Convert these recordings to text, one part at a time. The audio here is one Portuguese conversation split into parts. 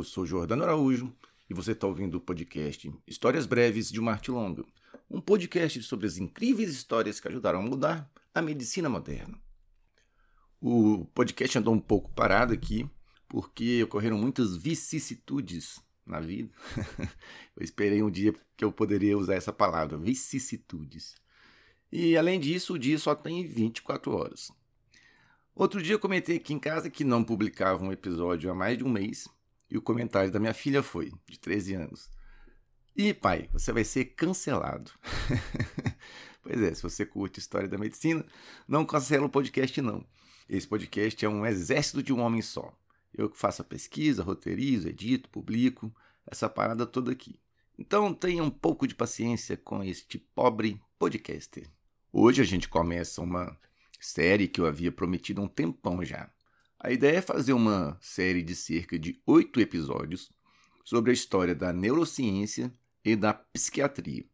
eu sou Jordano Araújo e você está ouvindo o podcast Histórias Breves de uma Arte Longa, um podcast sobre as incríveis histórias que ajudaram a mudar a medicina moderna. O podcast andou um pouco parado aqui porque ocorreram muitas vicissitudes na vida. eu esperei um dia que eu poderia usar essa palavra, vicissitudes. E além disso, o dia só tem 24 horas. Outro dia eu comentei aqui em casa que não publicava um episódio há mais de um mês, e o comentário da minha filha foi, de 13 anos. E pai, você vai ser cancelado. pois é, se você curte história da medicina, não cancela o podcast não. Esse podcast é um exército de um homem só. Eu que faço a pesquisa, roteirizo, edito, publico, essa parada toda aqui. Então tenha um pouco de paciência com este pobre podcaster. Hoje a gente começa uma série que eu havia prometido há um tempão já. A ideia é fazer uma série de cerca de oito episódios sobre a história da neurociência e da psiquiatria,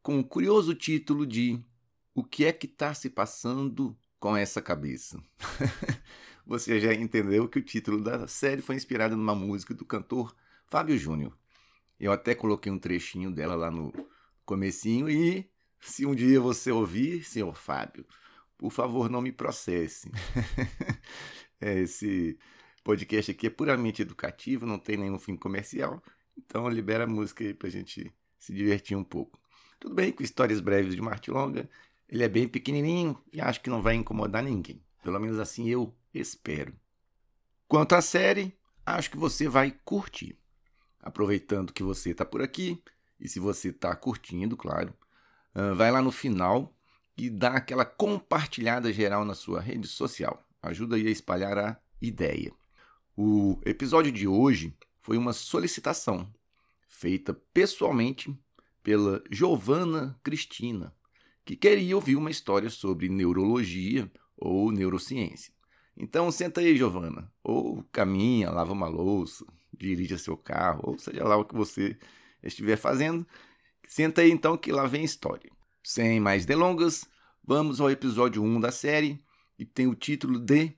com o curioso título de O que é que está se passando com essa cabeça? Você já entendeu que o título da série foi inspirado numa música do cantor Fábio Júnior. Eu até coloquei um trechinho dela lá no comecinho e se um dia você ouvir, senhor Fábio, por favor, não me processe. Esse podcast aqui é puramente educativo, não tem nenhum fim comercial. Então libera a música aí pra gente se divertir um pouco. Tudo bem, com histórias breves de Marte Longa, ele é bem pequenininho e acho que não vai incomodar ninguém. Pelo menos assim eu espero. Quanto à série, acho que você vai curtir. Aproveitando que você está por aqui, e se você está curtindo, claro, vai lá no final e dá aquela compartilhada geral na sua rede social. Ajuda aí a espalhar a ideia. O episódio de hoje foi uma solicitação feita pessoalmente pela Giovana Cristina, que queria ouvir uma história sobre neurologia ou neurociência. Então senta aí, Giovana, ou caminha, lava uma louça, dirija seu carro, ou seja lá o que você estiver fazendo. Senta aí então que lá vem a história. Sem mais delongas, vamos ao episódio 1 da série, e tem o título de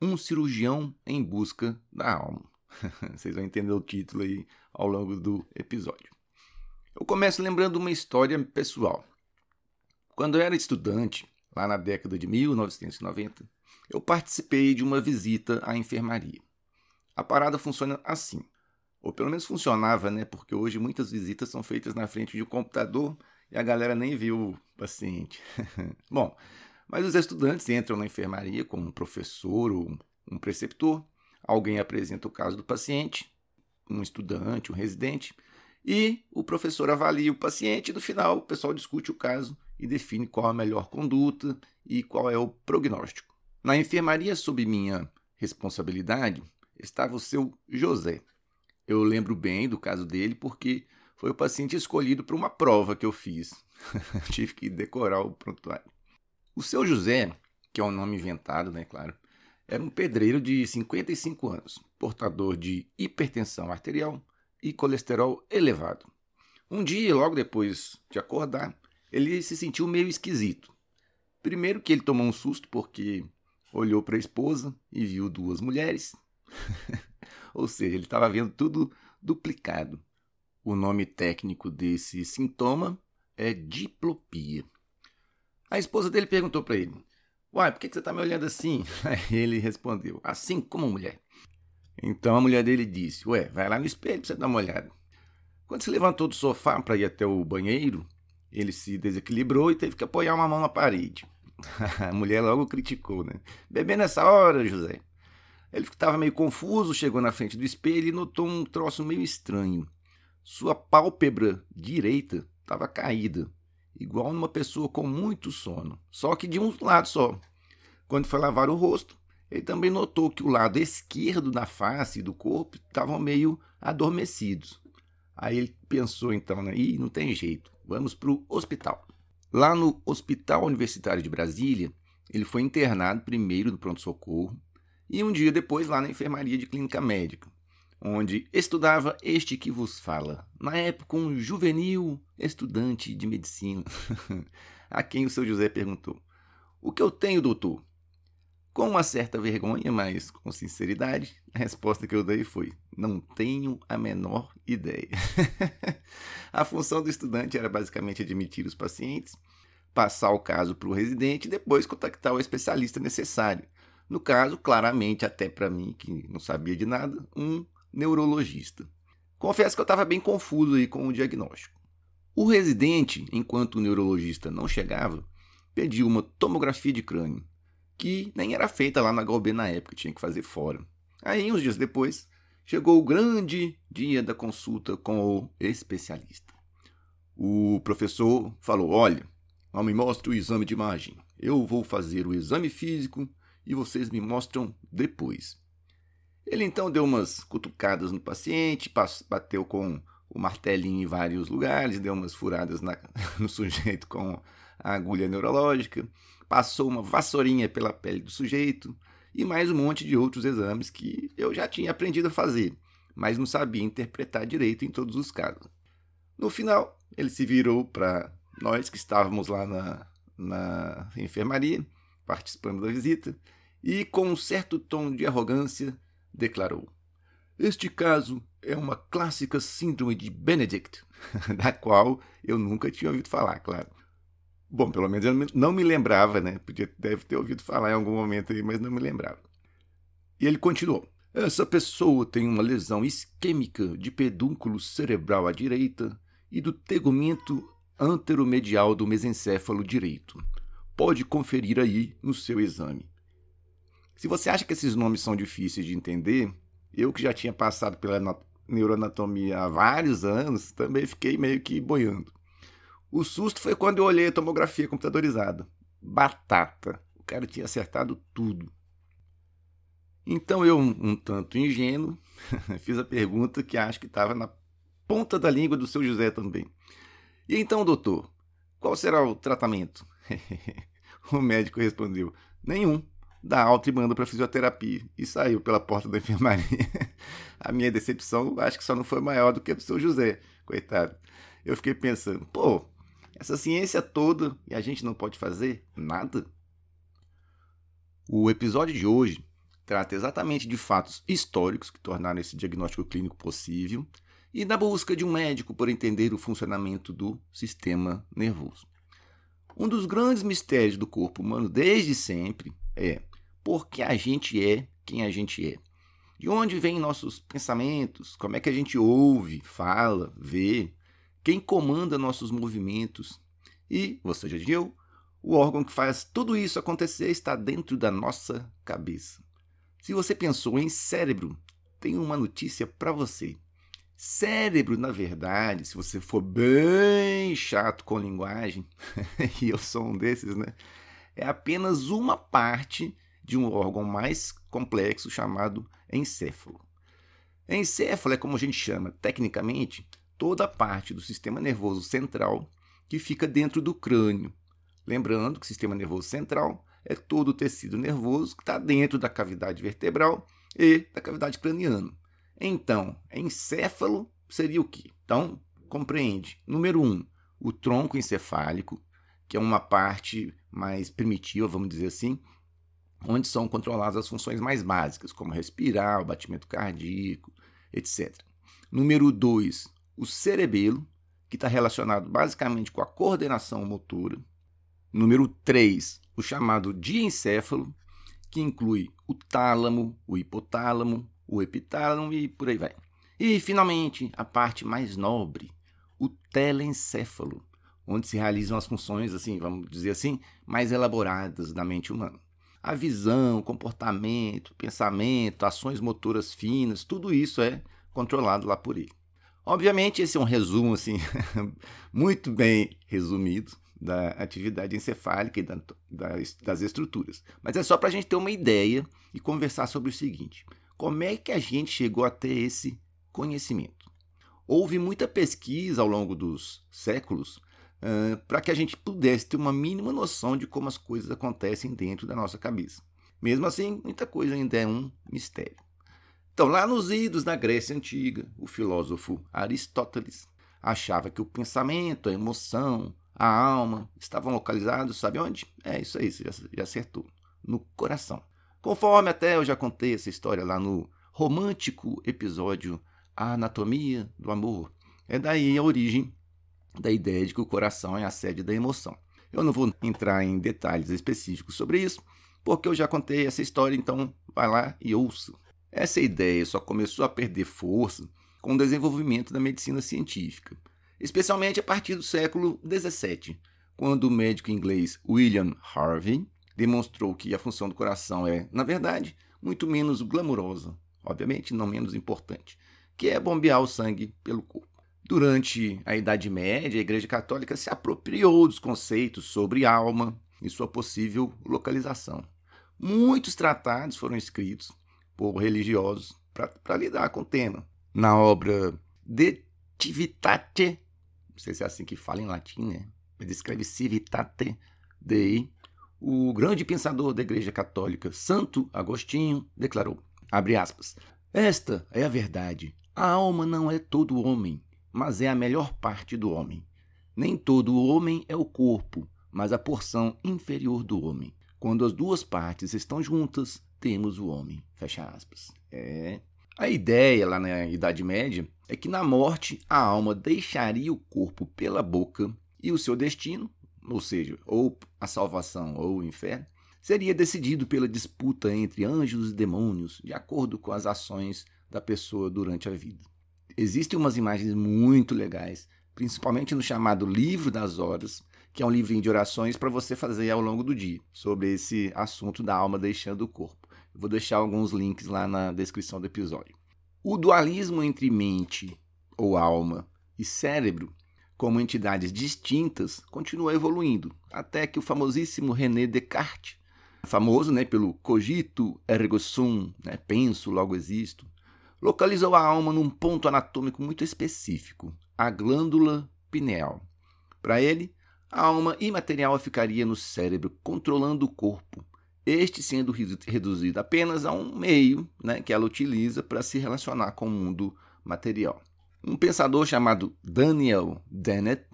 Um Cirurgião em Busca da Alma. Vocês vão entender o título aí ao longo do episódio. Eu começo lembrando uma história pessoal. Quando eu era estudante, lá na década de 1990, eu participei de uma visita à enfermaria. A parada funciona assim, ou pelo menos funcionava, né? Porque hoje muitas visitas são feitas na frente de um computador e a galera nem viu o paciente. Bom, mas os estudantes entram na enfermaria com um professor ou um preceptor, alguém apresenta o caso do paciente, um estudante, um residente, e o professor avalia o paciente e no final o pessoal discute o caso e define qual a melhor conduta e qual é o prognóstico. Na enfermaria, sob minha responsabilidade, estava o seu José. Eu lembro bem do caso dele porque foi o paciente escolhido para uma prova que eu fiz. Tive que decorar o prontuário. O seu José, que é um nome inventado, né, claro, era um pedreiro de 55 anos, portador de hipertensão arterial e colesterol elevado. Um dia, logo depois de acordar, ele se sentiu meio esquisito. Primeiro que ele tomou um susto porque olhou para a esposa e viu duas mulheres. Ou seja, ele estava vendo tudo duplicado. O nome técnico desse sintoma é diplopia. A esposa dele perguntou para ele: Uai, por que você está me olhando assim? Aí ele respondeu: Assim como mulher. Então a mulher dele disse: Ué, vai lá no espelho para você dar uma olhada. Quando se levantou do sofá para ir até o banheiro, ele se desequilibrou e teve que apoiar uma mão na parede. a mulher logo criticou, né? Bebê nessa hora, José. Ele estava meio confuso, chegou na frente do espelho e notou um troço meio estranho. Sua pálpebra direita estava caída, igual numa pessoa com muito sono, só que de um lado só. Quando foi lavar o rosto, ele também notou que o lado esquerdo da face e do corpo estavam meio adormecidos. Aí ele pensou então, né? Ih, não tem jeito, vamos para o hospital. Lá no Hospital Universitário de Brasília, ele foi internado primeiro no pronto-socorro e um dia depois lá na enfermaria de clínica médica onde estudava este que vos fala, na época um juvenil estudante de medicina, a quem o seu José perguntou: O que eu tenho, doutor? Com uma certa vergonha, mas com sinceridade, a resposta que eu dei foi: Não tenho a menor ideia. a função do estudante era basicamente admitir os pacientes, passar o caso para o residente e depois contactar o especialista necessário. No caso, claramente, até para mim, que não sabia de nada, um neurologista. Confesso que eu estava bem confuso aí com o diagnóstico. O residente, enquanto o neurologista não chegava, pediu uma tomografia de crânio, que nem era feita lá na Galb na época, tinha que fazer fora. Aí, uns dias depois, chegou o grande dia da consulta com o especialista. O professor falou: Olha, não me mostre o exame de imagem. Eu vou fazer o exame físico e vocês me mostram depois. Ele então deu umas cutucadas no paciente, bateu com o martelinho em vários lugares, deu umas furadas na, no sujeito com a agulha neurológica, passou uma vassourinha pela pele do sujeito e mais um monte de outros exames que eu já tinha aprendido a fazer, mas não sabia interpretar direito em todos os casos. No final, ele se virou para nós que estávamos lá na, na enfermaria, participando da visita, e com um certo tom de arrogância declarou: Este caso é uma clássica síndrome de Benedict, da qual eu nunca tinha ouvido falar, claro. Bom, pelo menos eu não me lembrava, né? Podia, deve ter ouvido falar em algum momento aí, mas não me lembrava. E ele continuou: Essa pessoa tem uma lesão isquêmica de pedúnculo cerebral à direita e do tegumento anteromedial do mesencéfalo direito. Pode conferir aí no seu exame. Se você acha que esses nomes são difíceis de entender, eu que já tinha passado pela neuroanatomia há vários anos, também fiquei meio que boiando. O susto foi quando eu olhei a tomografia computadorizada. Batata. O cara tinha acertado tudo. Então eu, um tanto ingênuo, fiz a pergunta que acho que estava na ponta da língua do seu José também. E então, doutor, qual será o tratamento? o médico respondeu: nenhum dá alta e manda para fisioterapia. E saiu pela porta da enfermaria. a minha decepção acho que só não foi maior do que a do seu José, coitado. Eu fiquei pensando, pô, essa ciência toda e a gente não pode fazer nada? O episódio de hoje trata exatamente de fatos históricos que tornaram esse diagnóstico clínico possível e da busca de um médico por entender o funcionamento do sistema nervoso. Um dos grandes mistérios do corpo humano desde sempre é porque a gente é quem a gente é. De onde vêm nossos pensamentos? Como é que a gente ouve, fala, vê? Quem comanda nossos movimentos? E, você já viu, o órgão que faz tudo isso acontecer está dentro da nossa cabeça. Se você pensou em cérebro, tenho uma notícia para você. Cérebro, na verdade, se você for bem chato com linguagem, e eu sou um desses, né? É apenas uma parte de um órgão mais complexo chamado encéfalo. Encéfalo é como a gente chama tecnicamente toda a parte do sistema nervoso central que fica dentro do crânio. Lembrando que o sistema nervoso central é todo o tecido nervoso que está dentro da cavidade vertebral e da cavidade craniana. Então, encéfalo seria o quê? Então, compreende. Número 1, um, o tronco encefálico, que é uma parte mais primitiva, vamos dizer assim, onde são controladas as funções mais básicas, como respirar, o batimento cardíaco, etc. Número 2, o cerebelo, que está relacionado basicamente com a coordenação motora. Número 3, o chamado diencéfalo, que inclui o tálamo, o hipotálamo, o epitálamo e por aí vai. E, finalmente, a parte mais nobre, o telencéfalo, onde se realizam as funções, assim, vamos dizer assim, mais elaboradas da mente humana a visão, comportamento, pensamento, ações motoras finas, tudo isso é controlado lá por ele. Obviamente, esse é um resumo assim muito bem resumido da atividade encefálica e da, das, estruturas. Mas é só para a gente ter uma ideia e conversar sobre o seguinte: como é que a gente chegou a ter esse conhecimento? Houve muita pesquisa ao longo dos séculos para que a gente pudesse ter uma mínima noção de como as coisas acontecem dentro da nossa cabeça. Mesmo assim, muita coisa ainda é um mistério. Então, lá nos idos da Grécia Antiga, o filósofo Aristóteles achava que o pensamento, a emoção, a alma estavam localizados, sabe onde? É isso aí, você já acertou. No coração. Conforme até eu já contei essa história lá no romântico episódio A Anatomia do Amor. É daí a origem da ideia de que o coração é a sede da emoção. Eu não vou entrar em detalhes específicos sobre isso, porque eu já contei essa história, então vai lá e ouça. Essa ideia só começou a perder força com o desenvolvimento da medicina científica, especialmente a partir do século XVII, quando o médico inglês William Harvey demonstrou que a função do coração é, na verdade, muito menos glamurosa, obviamente não menos importante, que é bombear o sangue pelo corpo. Durante a Idade Média, a Igreja Católica se apropriou dos conceitos sobre alma e sua possível localização. Muitos tratados foram escritos por religiosos para lidar com o tema. Na obra De Civitate, não sei se é assim que fala em latim, né? Escreve Civitate Dei. O grande pensador da Igreja Católica, Santo Agostinho, declarou, abre aspas, esta é a verdade. A alma não é todo homem, mas é a melhor parte do homem. Nem todo o homem é o corpo, mas a porção inferior do homem. Quando as duas partes estão juntas, temos o homem. Fecha aspas. É. A ideia lá na Idade Média é que na morte a alma deixaria o corpo pela boca e o seu destino, ou seja, ou a salvação ou o inferno, seria decidido pela disputa entre anjos e demônios, de acordo com as ações da pessoa durante a vida. Existem umas imagens muito legais, principalmente no chamado Livro das Horas, que é um livrinho de orações para você fazer ao longo do dia, sobre esse assunto da alma deixando o corpo. Eu vou deixar alguns links lá na descrição do episódio. O dualismo entre mente ou alma e cérebro, como entidades distintas, continua evoluindo, até que o famosíssimo René Descartes, famoso né, pelo cogito ergo sum, né, penso, logo existo, localizou a alma num ponto anatômico muito específico, a glândula pineal. Para ele, a alma imaterial ficaria no cérebro, controlando o corpo, este sendo reduzido apenas a um meio né, que ela utiliza para se relacionar com o mundo material. Um pensador chamado Daniel Dennett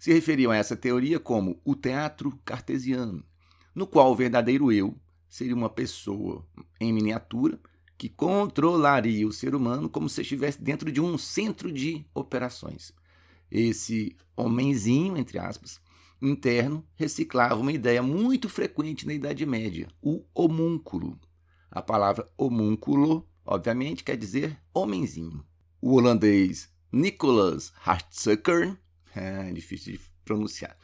se referiu a essa teoria como o teatro cartesiano, no qual o verdadeiro eu seria uma pessoa em miniatura que controlaria o ser humano como se estivesse dentro de um centro de operações. Esse homenzinho, entre aspas, interno, reciclava uma ideia muito frequente na Idade Média, o homúnculo. A palavra homúnculo, obviamente, quer dizer homenzinho. O holandês Nicholas Hartzucker, é difícil de pronunciar,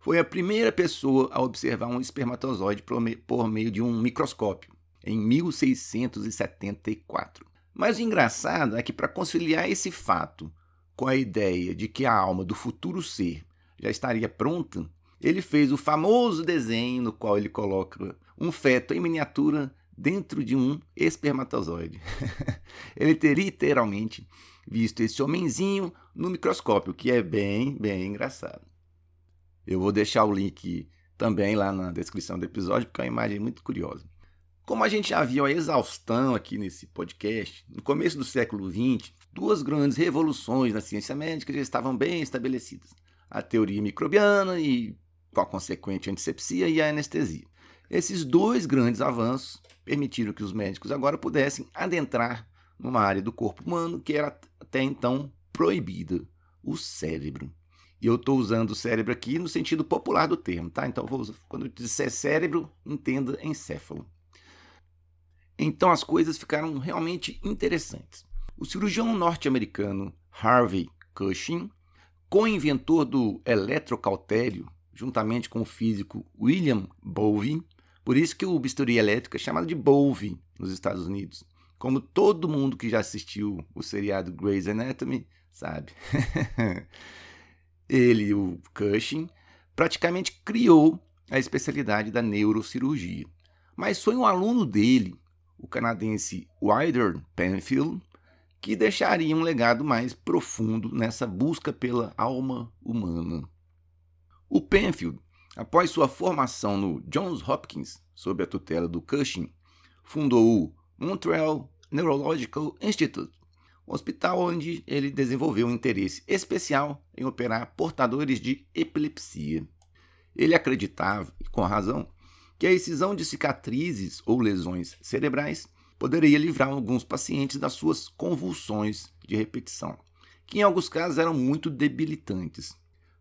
foi a primeira pessoa a observar um espermatozoide por meio de um microscópio em 1674. Mas o engraçado é que, para conciliar esse fato com a ideia de que a alma do futuro ser já estaria pronta, ele fez o famoso desenho no qual ele coloca um feto em miniatura dentro de um espermatozoide. ele teria literalmente visto esse homenzinho no microscópio, que é bem, bem engraçado. Eu vou deixar o link também lá na descrição do episódio, porque é uma imagem muito curiosa. Como a gente já viu a exaustão aqui nesse podcast, no começo do século XX, duas grandes revoluções na ciência médica já estavam bem estabelecidas: a teoria microbiana e, com a consequente antisepsia e a anestesia. Esses dois grandes avanços permitiram que os médicos agora pudessem adentrar numa área do corpo humano que era até então proibida, o cérebro. E eu estou usando o cérebro aqui no sentido popular do termo, tá? Então, vou, quando eu disser cérebro, entenda encéfalo. Então as coisas ficaram realmente interessantes. O cirurgião norte-americano Harvey Cushing, co-inventor do eletrocautério, juntamente com o físico William Bovey, por isso que o bisturi elétrico é chamado de Bovey nos Estados Unidos. Como todo mundo que já assistiu o seriado Grey's Anatomy sabe. Ele, o Cushing, praticamente criou a especialidade da neurocirurgia. Mas foi um aluno dele, o canadense Wilder Penfield, que deixaria um legado mais profundo nessa busca pela alma humana. O Penfield, após sua formação no Johns Hopkins, sob a tutela do Cushing, fundou o Montreal Neurological Institute, um hospital onde ele desenvolveu um interesse especial em operar portadores de epilepsia. Ele acreditava, e com razão, que a excisão de cicatrizes ou lesões cerebrais poderia livrar alguns pacientes das suas convulsões de repetição, que em alguns casos eram muito debilitantes.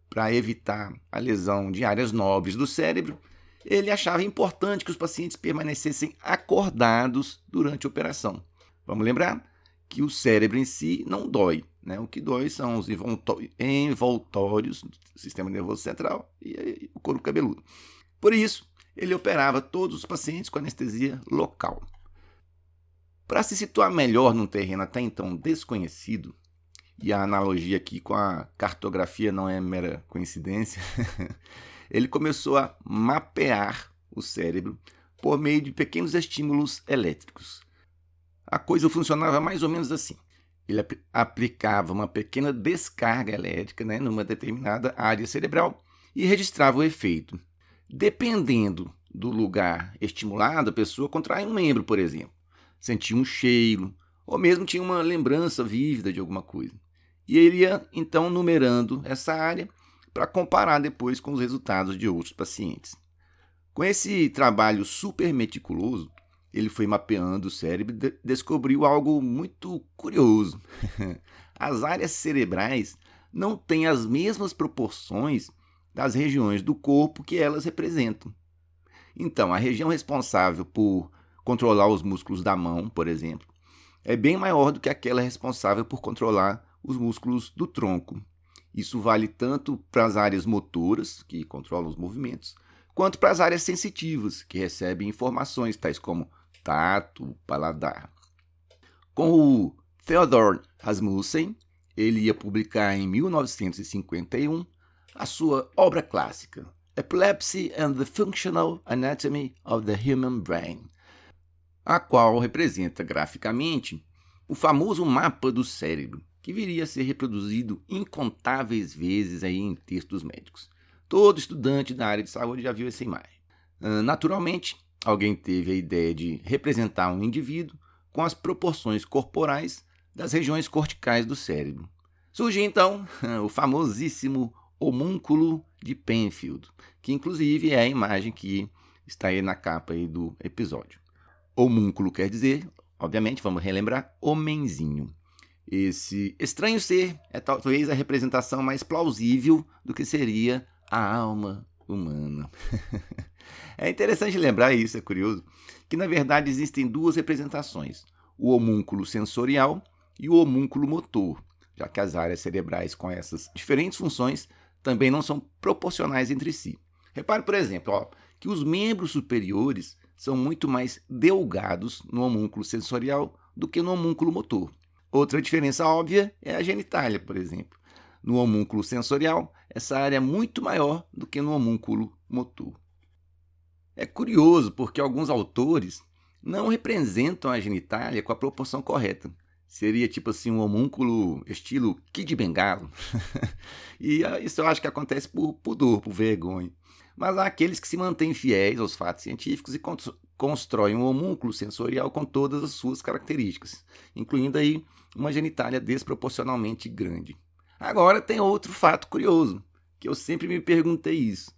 Para evitar a lesão de áreas nobres do cérebro, ele achava importante que os pacientes permanecessem acordados durante a operação. Vamos lembrar que o cérebro em si não dói. Né? O que dói são os envoltórios do sistema nervoso central e o couro cabeludo. Por isso, ele operava todos os pacientes com anestesia local. Para se situar melhor num terreno até então desconhecido, e a analogia aqui com a cartografia não é mera coincidência, ele começou a mapear o cérebro por meio de pequenos estímulos elétricos. A coisa funcionava mais ou menos assim. Ele ap aplicava uma pequena descarga elétrica né, numa determinada área cerebral e registrava o efeito. Dependendo do lugar estimulado, a pessoa contrai um membro, por exemplo, sentia um cheiro, ou mesmo tinha uma lembrança vívida de alguma coisa. E ele ia então numerando essa área para comparar depois com os resultados de outros pacientes. Com esse trabalho super meticuloso, ele foi mapeando o cérebro e descobriu algo muito curioso. As áreas cerebrais não têm as mesmas proporções das regiões do corpo que elas representam. Então, a região responsável por controlar os músculos da mão, por exemplo, é bem maior do que aquela responsável por controlar os músculos do tronco. Isso vale tanto para as áreas motoras, que controlam os movimentos, quanto para as áreas sensitivas, que recebem informações tais como tato, paladar. Com o Theodor Rasmussen, ele ia publicar em 1951 a sua obra clássica, Epilepsy and the Functional Anatomy of the Human Brain, a qual representa graficamente o famoso mapa do cérebro, que viria a ser reproduzido incontáveis vezes aí em textos médicos. Todo estudante da área de saúde já viu essa imagem. Ah, naturalmente, alguém teve a ideia de representar um indivíduo com as proporções corporais das regiões corticais do cérebro. Surge então o famosíssimo homúnculo de Penfield, que inclusive é a imagem que está aí na capa aí do episódio. Homúnculo quer dizer, obviamente, vamos relembrar, homenzinho. Esse estranho ser é talvez a representação mais plausível do que seria a alma humana. é interessante lembrar isso, é curioso, que na verdade existem duas representações: o homúnculo sensorial e o homúnculo motor, já que as áreas cerebrais com essas diferentes funções também não são proporcionais entre si. Repare, por exemplo, ó, que os membros superiores são muito mais delgados no homúnculo sensorial do que no homúnculo motor. Outra diferença óbvia é a genitália, por exemplo. No homúnculo sensorial, essa área é muito maior do que no homúnculo motor. É curioso porque alguns autores não representam a genitália com a proporção correta. Seria tipo assim um homúnculo estilo Kid Bengalo. e ah, isso eu acho que acontece por pudor, por vergonha. Mas há aqueles que se mantêm fiéis aos fatos científicos e constroem um homúnculo sensorial com todas as suas características, incluindo aí uma genitália desproporcionalmente grande. Agora tem outro fato curioso, que eu sempre me perguntei isso.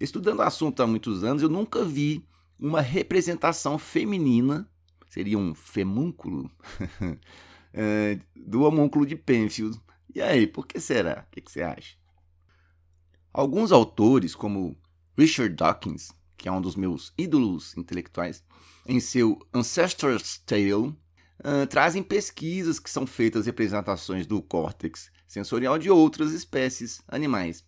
Estudando o assunto há muitos anos, eu nunca vi uma representação feminina, seria um femúnculo, é, do homúnculo de Penfield. E aí, por que será? O que, você acha? Alguns autores, como Richard Dawkins, que é um dos meus ídolos intelectuais, em seu Ancestor's Tale, uh, trazem pesquisas que são feitas representações do córtex sensorial de outras espécies animais.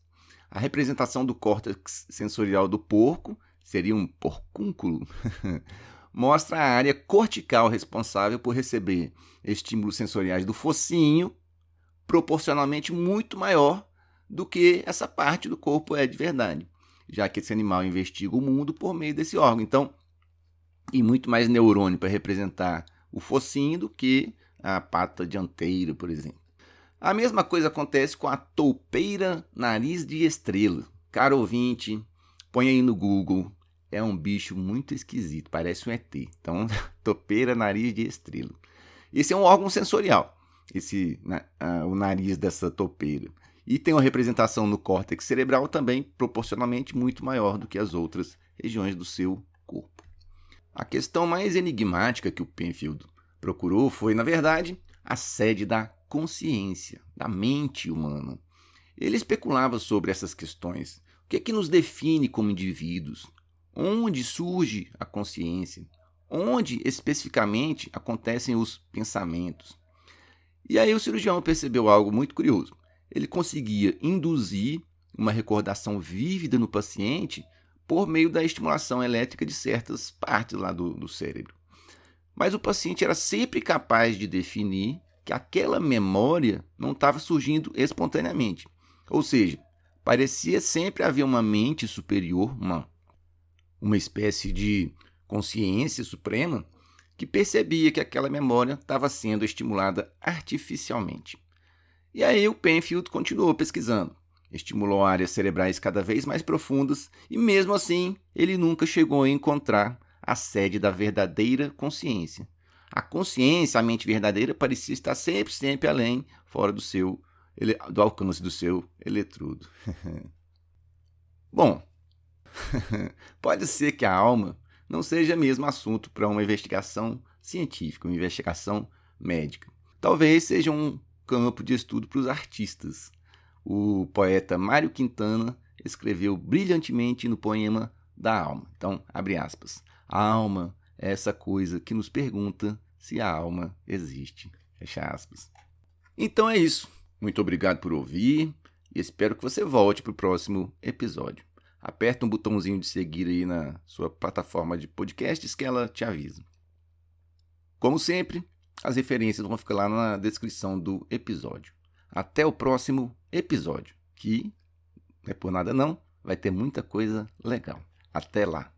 A representação do córtex sensorial do porco seria um porcúnculo. mostra a área cortical responsável por receber estímulos sensoriais do focinho, proporcionalmente muito maior do que essa parte do corpo é de verdade, já que esse animal investiga o mundo por meio desse órgão. Então, e muito mais neurônio para representar o focinho do que a pata dianteira, por exemplo. A mesma coisa acontece com a toupeira nariz de estrela. Caro ouvinte, põe aí no Google é um bicho muito esquisito, parece um ET. Então, topeira nariz de estrela. Esse é um órgão sensorial, esse né, o nariz dessa topeira. E tem uma representação no córtex cerebral também proporcionalmente muito maior do que as outras regiões do seu corpo. A questão mais enigmática que o Penfield procurou foi, na verdade, a sede da consciência, da mente humana. Ele especulava sobre essas questões. O que é que nos define como indivíduos? Onde surge a consciência? Onde especificamente acontecem os pensamentos? E aí o cirurgião percebeu algo muito curioso. Ele conseguia induzir uma recordação vívida no paciente por meio da estimulação elétrica de certas partes lá do, do cérebro. Mas o paciente era sempre capaz de definir que aquela memória não estava surgindo espontaneamente. Ou seja, parecia sempre haver uma mente superior, uma, uma espécie de consciência suprema, que percebia que aquela memória estava sendo estimulada artificialmente. E aí o Penfield continuou pesquisando, estimulou áreas cerebrais cada vez mais profundas e, mesmo assim, ele nunca chegou a encontrar a sede da verdadeira consciência. A consciência, a mente verdadeira, parecia estar sempre, sempre além, fora do seu do alcance do seu eletrodo. Bom, pode ser que a alma não seja mesmo assunto para uma investigação científica, uma investigação médica. Talvez seja um campo de estudo para os artistas. O poeta Mário Quintana escreveu brilhantemente no poema da alma. Então, abre aspas. A alma é essa coisa que nos pergunta se a alma existe. Fecha aspas. Então é isso. Muito obrigado por ouvir e espero que você volte para o próximo episódio. Aperta um botãozinho de seguir aí na sua plataforma de podcasts que ela te avisa. Como sempre, as referências vão ficar lá na descrição do episódio. Até o próximo episódio, que não é por nada não, vai ter muita coisa legal. Até lá.